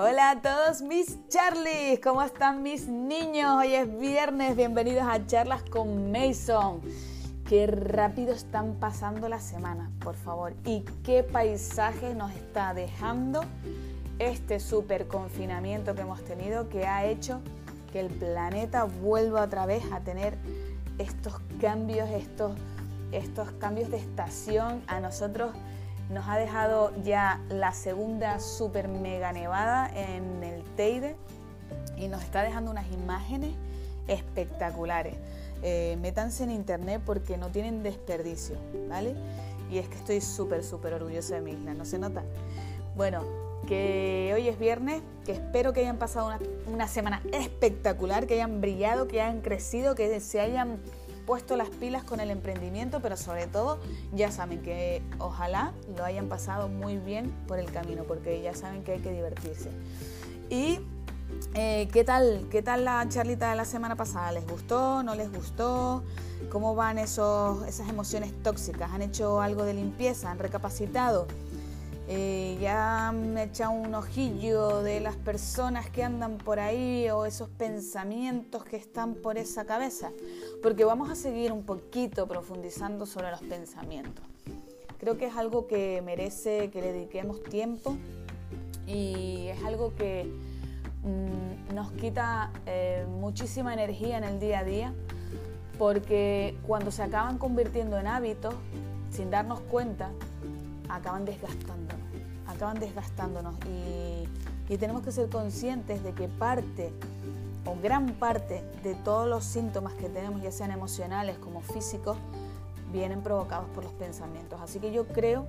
Hola a todos mis Charlies, ¿cómo están mis niños? Hoy es viernes, bienvenidos a Charlas con Mason. Qué rápido están pasando la semana, por favor. Y qué paisaje nos está dejando este super confinamiento que hemos tenido que ha hecho que el planeta vuelva otra vez a tener estos cambios, estos, estos cambios de estación a nosotros nos ha dejado ya la segunda super mega nevada en el Teide y nos está dejando unas imágenes espectaculares. Eh, métanse en internet porque no tienen desperdicio, ¿vale? Y es que estoy súper, súper orgullosa de mi isla, ¿no se nota? Bueno, que hoy es viernes, que espero que hayan pasado una, una semana espectacular, que hayan brillado, que hayan crecido, que se hayan puesto las pilas con el emprendimiento, pero sobre todo ya saben que ojalá lo hayan pasado muy bien por el camino, porque ya saben que hay que divertirse. Y eh, ¿qué tal? ¿Qué tal la charlita de la semana pasada? ¿Les gustó? ¿No les gustó? ¿Cómo van esos, esas emociones tóxicas? ¿Han hecho algo de limpieza? ¿Han recapacitado? Eh, ya me echado un ojillo de las personas que andan por ahí o esos pensamientos que están por esa cabeza, porque vamos a seguir un poquito profundizando sobre los pensamientos. Creo que es algo que merece que le dediquemos tiempo y es algo que mm, nos quita eh, muchísima energía en el día a día, porque cuando se acaban convirtiendo en hábitos, sin darnos cuenta, acaban desgastándonos, acaban desgastándonos y, tenemos que ser conscientes de que parte o gran parte de todos los síntomas que tenemos, ya sean emocionales como físicos, vienen provocados por los pensamientos. Así que yo creo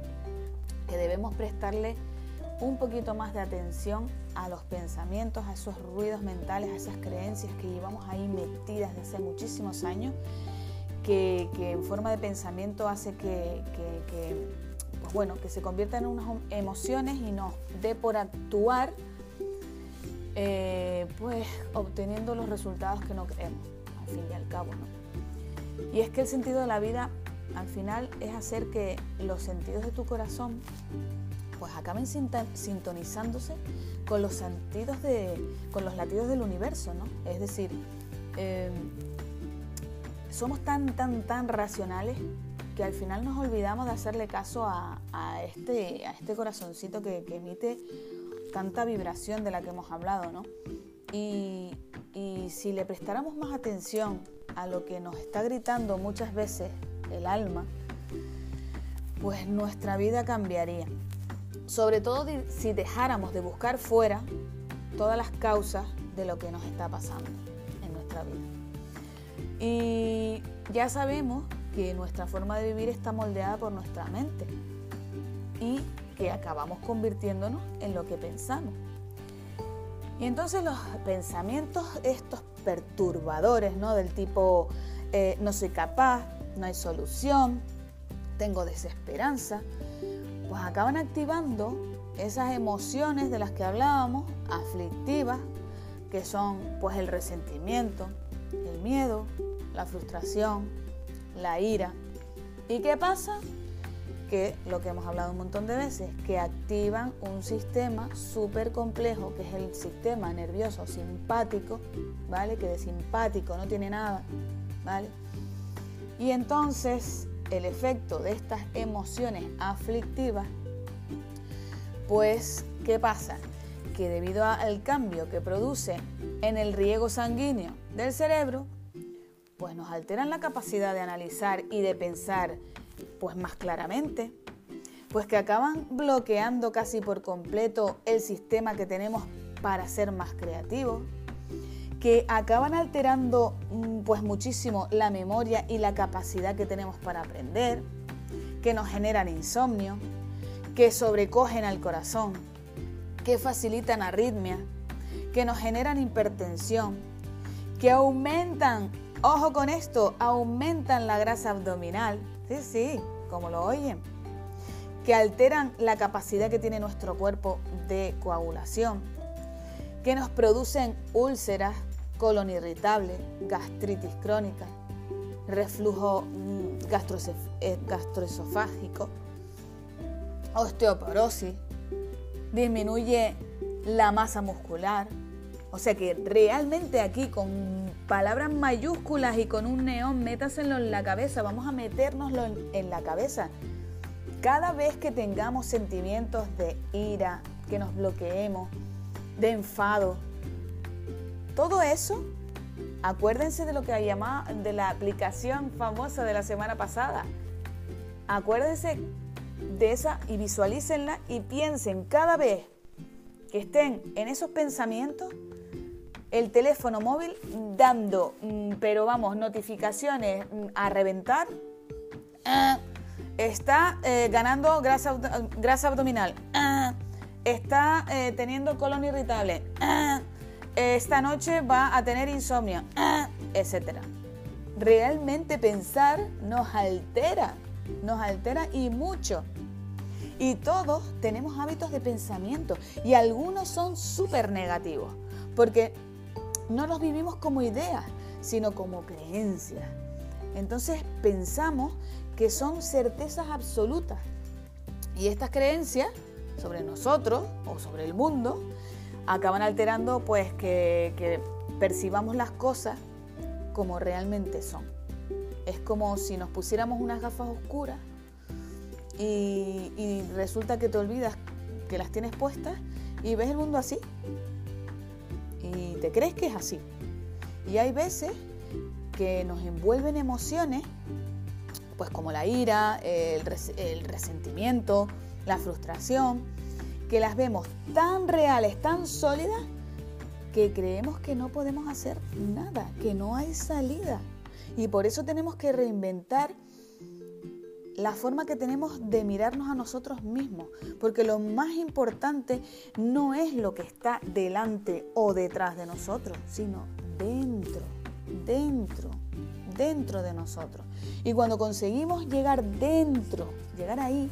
que debemos prestarle un poquito más de atención a los pensamientos, a esos ruidos mentales, a esas creencias que llevamos ahí metidas desde hace muchísimos años, que, en forma de pensamiento hace que bueno, que se conviertan en unas emociones y nos dé por actuar, eh, pues obteniendo los resultados que no queremos, al fin y al cabo, ¿no? Y es que el sentido de la vida, al final, es hacer que los sentidos de tu corazón, pues acaben sintonizándose con los sentidos de, con los latidos del universo, ¿no? Es decir, eh, somos tan, tan, tan racionales que al final nos olvidamos de hacerle caso a, este, a este corazoncito que, emite tanta vibración de la que hemos hablado, ¿no? Y, si le prestáramos más atención a lo que nos está gritando muchas veces el alma, pues nuestra vida cambiaría. Sobre todo si dejáramos de buscar fuera todas las causas de lo que nos está pasando en nuestra vida. Y ya sabemos que nuestra forma de vivir está moldeada por nuestra mente y que acabamos convirtiéndonos en lo que pensamos. Y entonces los pensamientos, estos perturbadores, ¿no? Del tipo, eh, no soy capaz, no hay solución, tengo desesperanza, pues acaban activando esas emociones de las que hablábamos, aflictivas, que son pues el resentimiento, el miedo, la frustración, la ira. ¿Y qué pasa? Que lo que hemos hablado un montón de veces, que activan un sistema súper complejo, que es el sistema nervioso simpático, ¿vale? Que de simpático no tiene nada, ¿vale? Y entonces el efecto de estas emociones aflictivas, pues, ¿qué pasa? Que debido al cambio que produce en el riego sanguíneo del cerebro, pues nos alteran la capacidad de analizar y de pensar pues más claramente, pues que acaban bloqueando casi por completo el sistema que tenemos para ser más creativos, que acaban alterando mm, pues muchísimo la memoria y la capacidad que tenemos para aprender, que nos generan insomnio, que sobrecogen al corazón, que facilitan arritmia, que nos generan hipertensión, que aumentan Ojo con esto, aumentan la grasa abdominal, sí, sí, como lo oyen, que alteran la capacidad que tiene nuestro cuerpo de coagulación, que nos producen úlceras, colon irritable, gastritis crónica, reflujo mm, eh, gastroesofágico, osteoporosis, disminuye la masa muscular. O sea que realmente aquí con palabras mayúsculas y con un neón, métaselo en la cabeza, vamos a metérnoslo en, la cabeza. Cada vez que tengamos sentimientos de ira, que nos bloqueemos, de enfado, todo eso, acuérdense de lo que llamaba de la aplicación famosa de la semana pasada. Acuérdense de esa y visualícenla y piensen cada vez que estén en esos pensamientos, el teléfono móvil dando, mm, pero vamos, notificaciones mm, a reventar. Ah, está eh, ganando grasa, grasa abdominal. Ah, está eh, teniendo colon irritable. Ah, esta noche va a tener insomnio. etcétera. Realmente pensar nos altera, nos altera y mucho. Y todos tenemos hábitos de pensamiento y algunos son súper negativos, porque no los vivimos como ideas, sino como creencias. Entonces pensamos que son certezas absolutas. Y estas creencias sobre nosotros o sobre el mundo acaban alterando pues que, percibamos las cosas como realmente son. Es como si nos pusiéramos unas gafas oscuras y, resulta que te olvidas que las tienes puestas y ves el mundo así. Te crees que es así. Y hay veces que nos envuelven emociones, pues como la ira, el, el resentimiento, la frustración, que las vemos tan reales, tan sólidas, que creemos que no podemos hacer nada, que no hay salida. Y por eso tenemos que reinventar la forma que tenemos de mirarnos a nosotros mismos, porque lo más importante no es lo que está delante o detrás de nosotros, sino dentro, dentro, dentro de nosotros. Y cuando conseguimos llegar dentro, llegar ahí,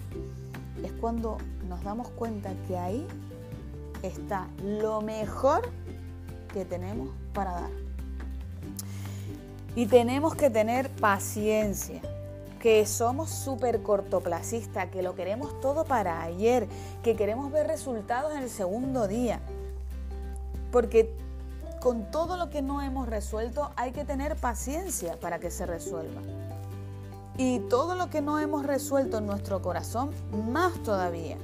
es cuando nos damos cuenta que ahí está lo mejor que tenemos para dar. Y tenemos que tener paciencia que somos súper cortoplacistas, que lo queremos todo para ayer, que queremos ver resultados en el segundo día. Porque con todo lo que no hemos resuelto hay que tener paciencia para que se resuelva. Y todo lo que no hemos resuelto en nuestro corazón, más todavía.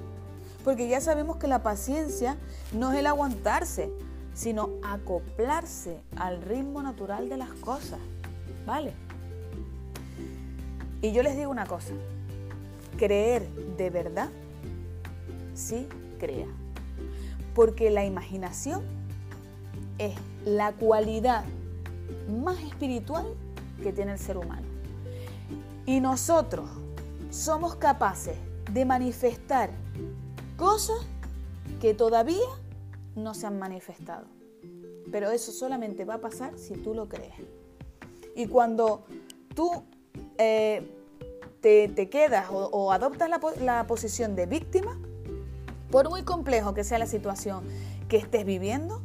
Porque ya sabemos que la paciencia no es el aguantarse, sino acoplarse al ritmo natural de las cosas. ¿Vale? Y yo les digo una cosa, creer de verdad, sí crea. Porque la imaginación es la cualidad más espiritual que tiene el ser humano. Y nosotros somos capaces de manifestar cosas que todavía no se han manifestado. Pero eso solamente va a pasar si tú lo crees. Y cuando tú eh, te, quedas o, adoptas la, la posición de víctima, por muy complejo que sea la situación que estés viviendo,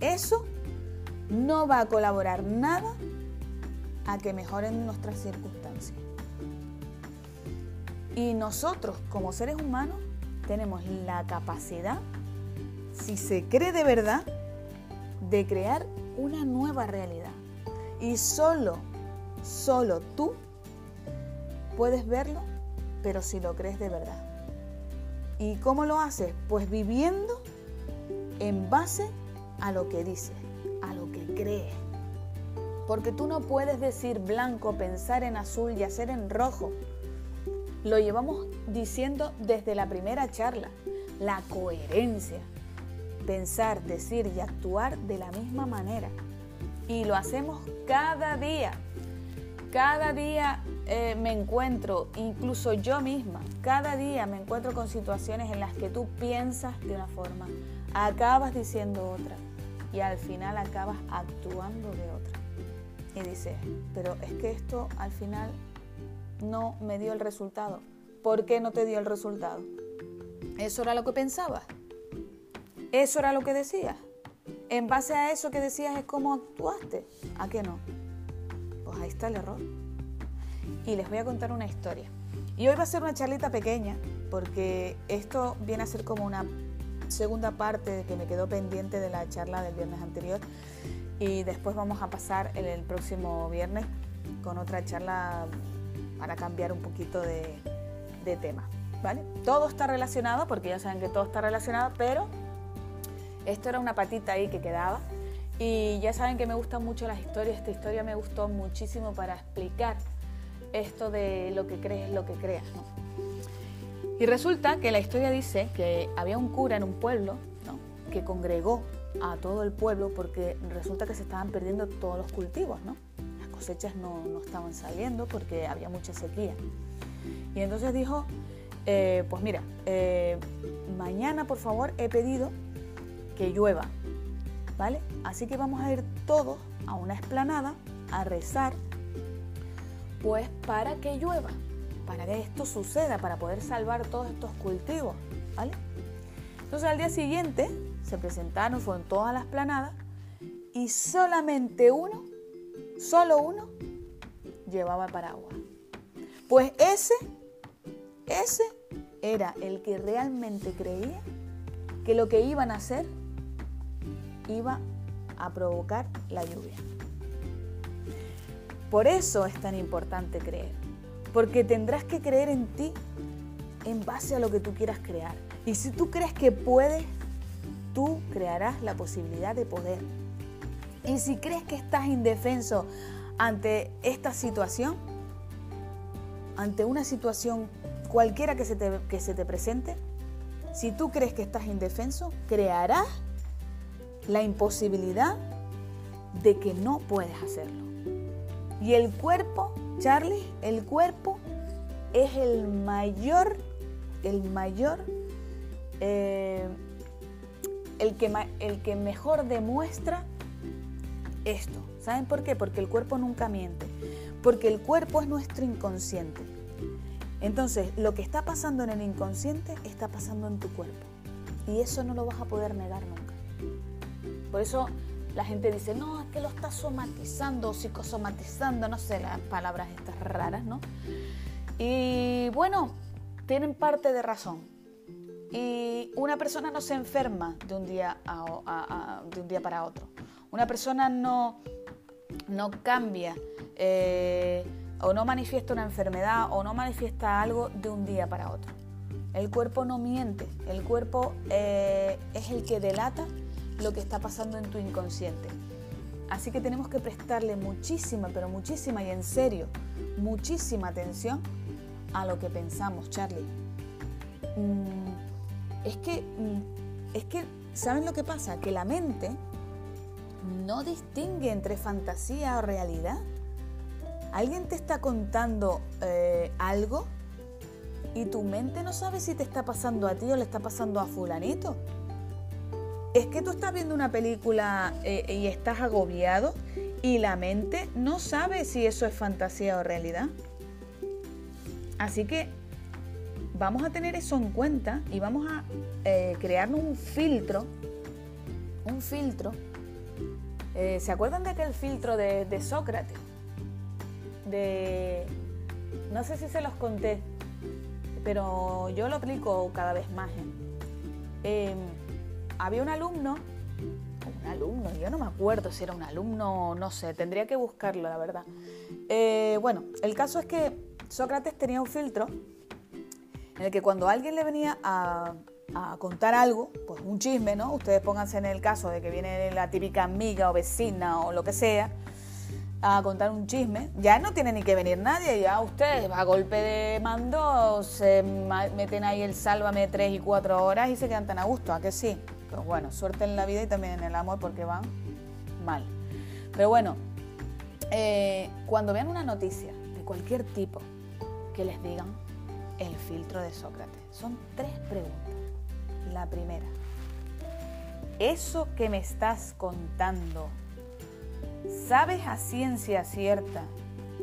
eso no va a colaborar nada a que mejoren nuestras circunstancias. Y nosotros como seres humanos tenemos la capacidad, si se cree de verdad, de crear una nueva realidad. Y solo, solo tú puedes verlo, pero si lo crees de verdad. ¿Y cómo lo haces? Pues viviendo en base a lo que dices, a lo que crees. Porque tú no puedes decir blanco, pensar en azul y hacer en rojo. Lo llevamos diciendo desde la primera charla, la coherencia. Pensar, decir y actuar de la misma manera. Y lo hacemos cada día. Cada día eh, me encuentro, incluso yo misma, cada día me encuentro con situaciones en las que tú piensas de una forma, acabas diciendo otra y al final acabas actuando de otra. Y dices, pero es que esto al final no me dio el resultado. ¿Por qué no te dio el resultado? ¿Eso era lo que pensabas? ¿Eso era lo que decías? En base a eso que decías es cómo actuaste. ¿A qué no? Ahí está el error. Y les voy a contar una historia. Y hoy va a ser una charlita pequeña, porque esto viene a ser como una segunda parte que me quedó pendiente de la charla del viernes anterior y después vamos a pasar el, el próximo viernes con otra charla para cambiar un poquito de, de tema. ¿Vale? Todo está relacionado, porque ya saben que todo está relacionado, pero esto era una patita ahí que quedaba. Y ya saben que me gustan mucho las historias. Esta historia me gustó muchísimo para explicar esto de lo que crees es lo que creas. ¿no? Y resulta que la historia dice que había un cura en un pueblo ¿no? que congregó a todo el pueblo porque resulta que se estaban perdiendo todos los cultivos. ¿no? Las cosechas no, no estaban saliendo porque había mucha sequía. Y entonces dijo, eh, pues mira, eh, mañana por favor he pedido que llueva, ¿vale? Así que vamos a ir todos a una esplanada a rezar, pues para que llueva, para que esto suceda, para poder salvar todos estos cultivos, ¿vale? Entonces al día siguiente se presentaron, fueron todas las planadas y solamente uno, solo uno, llevaba paraguas. Pues ese ese era el que realmente creía que lo que iban a hacer iba a provocar la lluvia. Por eso es tan importante creer, porque tendrás que creer en ti en base a lo que tú quieras crear. Y si tú crees que puedes, tú crearás la posibilidad de poder. Y si crees que estás indefenso ante esta situación, ante una situación cualquiera que se, te, que se te presente, si tú crees que estás indefenso, crearás la imposibilidad de que no puedes hacerlo. Y el cuerpo, Charlie, el cuerpo es el mayor, el mayor, eh, el, que, el que mejor demuestra esto. ¿Saben por qué? Porque el cuerpo nunca miente. Porque el cuerpo es nuestro inconsciente. Entonces, lo que está pasando en el inconsciente está pasando en tu cuerpo. Y eso no lo vas a poder negar nunca. Por eso la gente dice, no, es que lo está somatizando, psicosomatizando, no sé, las palabras estas raras, ¿no? Y bueno, tienen parte de razón. Y una persona no se enferma de un día, de un día para otro. Una persona no, no cambia. Eh, o no manifiesta una enfermedad o no manifiesta algo de un día para otro. El cuerpo no miente, el cuerpo eh, es el que delata lo que está pasando en tu inconsciente. Así que tenemos que prestarle muchísima, pero muchísima y en serio, muchísima atención a lo que pensamos, Charlie. Mm, es que, mm, es que, ¿saben lo que pasa? Que la mente no distingue entre fantasía o realidad. Alguien te está contando eh, algo y tu mente no sabe si te está pasando a ti o le está pasando a fulanito. Es que tú estás viendo una película eh, y estás agobiado y la mente no sabe si eso es fantasía o realidad. Así que vamos a tener eso en cuenta y vamos a eh, crearnos un filtro, un filtro. ¿Se acuerdan de aquel filtro de Sócrates? de, no sé si se los conté, pero yo lo aplico cada vez más. ¿eh? Había un alumno, un alumno, yo no me acuerdo si era un alumno, no sé, tendría que buscarlo, la verdad. Eh, bueno, el caso es que Sócrates tenía un filtro en el que cuando alguien le venía a, a, contar algo, pues un chisme, ¿no? Ustedes pónganse en el caso de que viene la típica amiga o vecina o lo que sea, a contar un chisme, ya no tiene ni que venir nadie, ya ustedes a golpe de mando se meten ahí el sálvame tres y cuatro horas y se quedan tan a gusto, ¿a que sí? Bueno, suerte en la vida y también en el amor porque van mal. Pero bueno, eh, cuando vean una noticia de cualquier tipo que les digan el filtro de Sócrates, son tres preguntas. La primera, ¿eso que me estás contando ¿Sabes a ciencia cierta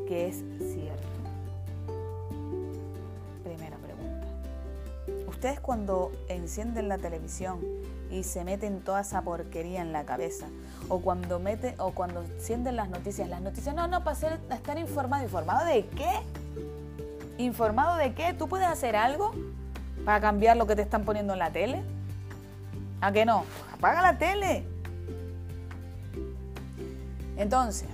que es cierto? Primera pregunta. Ustedes cuando encienden la televisión y se meten toda esa porquería en la cabeza, o cuando mete, o cuando encienden las noticias, las noticias, no, no, para estar informado, ¿informado de qué? ¿Informado de qué? ¿Tú puedes hacer algo para cambiar lo que te están poniendo en la tele? ¿A qué no? Apaga la tele. Entonces,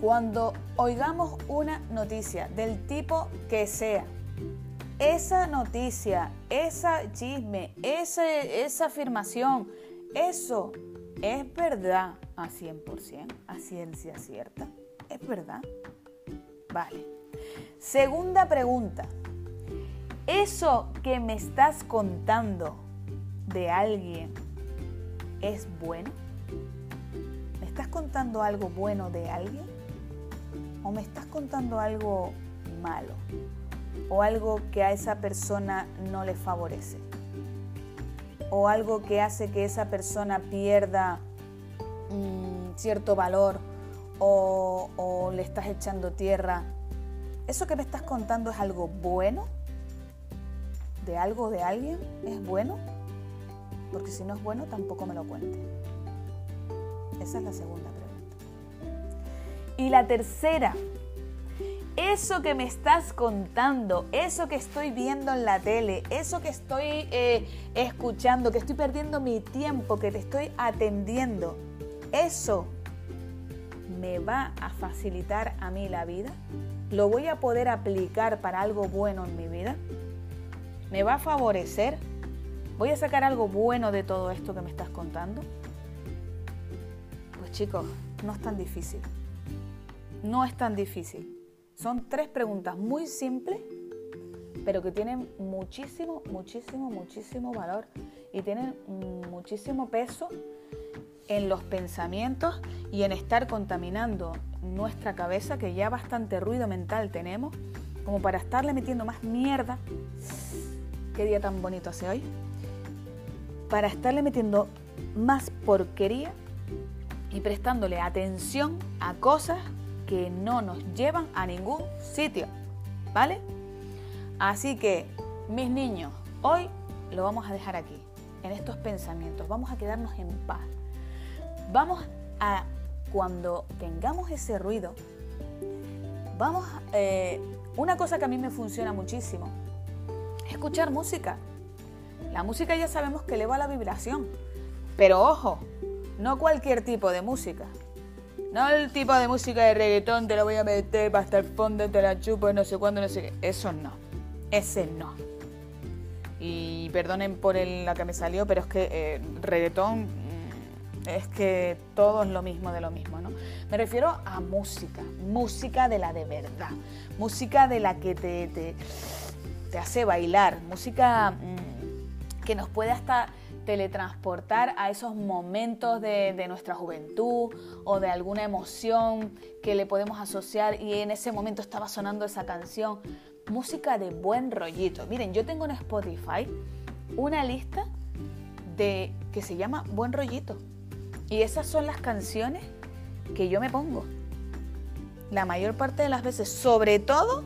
cuando oigamos una noticia del tipo que sea, esa noticia, esa chisme, esa, esa afirmación, eso es verdad a 100%, a ciencia cierta. ¿Es verdad? Vale. Segunda pregunta. ¿Eso que me estás contando de alguien es bueno? ¿Me estás contando algo bueno de alguien? ¿O me estás contando algo malo? ¿O algo que a esa persona no le favorece? ¿O algo que hace que esa persona pierda mm, cierto valor? O, ¿O le estás echando tierra? ¿Eso que me estás contando es algo bueno? ¿De algo de alguien? ¿Es bueno? Porque si no es bueno, tampoco me lo cuente. Esa es la segunda pregunta. Y la tercera, eso que me estás contando, eso que estoy viendo en la tele, eso que estoy eh, escuchando, que estoy perdiendo mi tiempo, que te estoy atendiendo, eso me va a facilitar a mí la vida, lo voy a poder aplicar para algo bueno en mi vida, me va a favorecer, voy a sacar algo bueno de todo esto que me estás contando. Pues chicos, no es tan difícil. No es tan difícil. Son tres preguntas muy simples, pero que tienen muchísimo, muchísimo, muchísimo valor y tienen muchísimo peso en los pensamientos y en estar contaminando nuestra cabeza, que ya bastante ruido mental tenemos, como para estarle metiendo más mierda. Qué día tan bonito hace hoy. Para estarle metiendo más porquería y prestándole atención a cosas que no nos llevan a ningún sitio. ¿Vale? Así que, mis niños, hoy lo vamos a dejar aquí, en estos pensamientos. Vamos a quedarnos en paz. Vamos a, cuando tengamos ese ruido, vamos, eh, una cosa que a mí me funciona muchísimo, escuchar música. La música ya sabemos que eleva la vibración, pero ojo, no cualquier tipo de música. No el tipo de música de reggaetón, te lo voy a meter para hasta el fondo, te la chupo, no sé cuándo, no sé qué. Eso no. Ese no. Y perdonen por el, la que me salió, pero es que eh, reggaetón mm, es que todo es lo mismo de lo mismo, ¿no? Me refiero a música, música de la de verdad, música de la que te, te, te hace bailar, música mm, que nos puede hasta teletransportar a esos momentos de, nuestra juventud o de alguna emoción que le podemos asociar y en ese momento estaba sonando esa canción. Música de buen rollito. Miren, yo tengo en Spotify una lista de que se llama Buen Rollito. Y esas son las canciones que yo me pongo. La mayor parte de las veces, sobre todo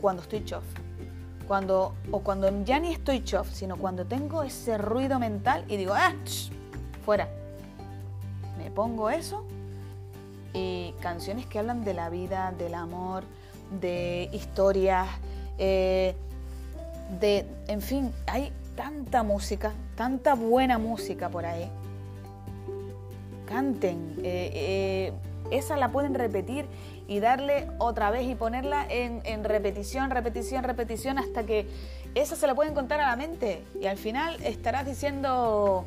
cuando estoy chof cuando, o cuando ya ni estoy chof, sino cuando tengo ese ruido mental y digo, ¡ah! fuera. Me pongo eso y canciones que hablan de la vida, del amor, de historias, eh, de, en fin, hay tanta música, tanta buena música por ahí. Canten, eh, eh, esa la pueden repetir y darle otra vez y ponerla en, repetición, repetición, repetición, hasta que eso se lo pueden contar a la mente. Y al final estarás diciendo,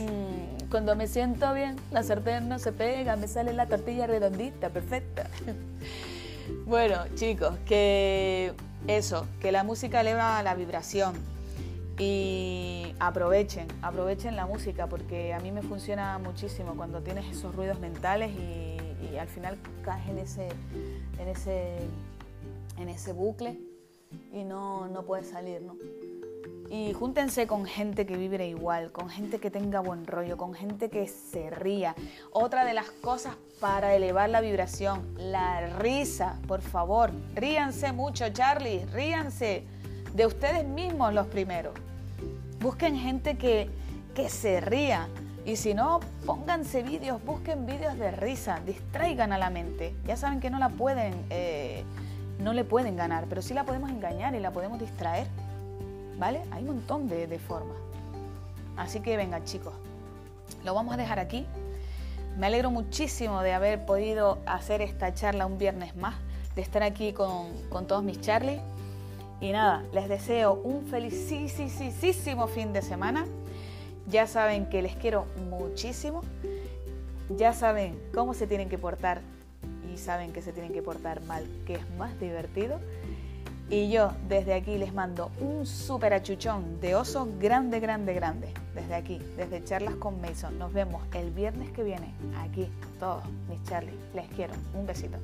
mm, cuando me siento bien, la sartén no se pega, me sale la tortilla redondita, perfecta. bueno, chicos, que eso, que la música eleva la vibración. Y aprovechen, aprovechen la música porque a mí me funciona muchísimo cuando tienes esos ruidos mentales y y al final caes en ese, en ese, en ese bucle y no, no puedes salir, ¿no? Y júntense con gente que vibre igual, con gente que tenga buen rollo, con gente que se ría. Otra de las cosas para elevar la vibración, la risa, por favor. Ríanse mucho, Charlie, ríanse de ustedes mismos los primeros. Busquen gente que, que se ría, y si no, pónganse vídeos, busquen vídeos de risa, distraigan a la mente. Ya saben que no la pueden, eh, no le pueden ganar, pero sí la podemos engañar y la podemos distraer. ¿Vale? Hay un montón de, formas. Así que venga chicos, lo vamos a dejar aquí. Me alegro muchísimo de haber podido hacer esta charla un viernes más, de estar aquí con, con todos mis Charlie. Y nada, les deseo un felicísimo fin de semana. Ya saben que les quiero muchísimo. Ya saben cómo se tienen que portar y saben que se tienen que portar mal, que es más divertido. Y yo desde aquí les mando un súper achuchón de oso grande, grande, grande. Desde aquí, desde Charlas con Mason. Nos vemos el viernes que viene aquí, todos mis Charlie. Les quiero. Un besito.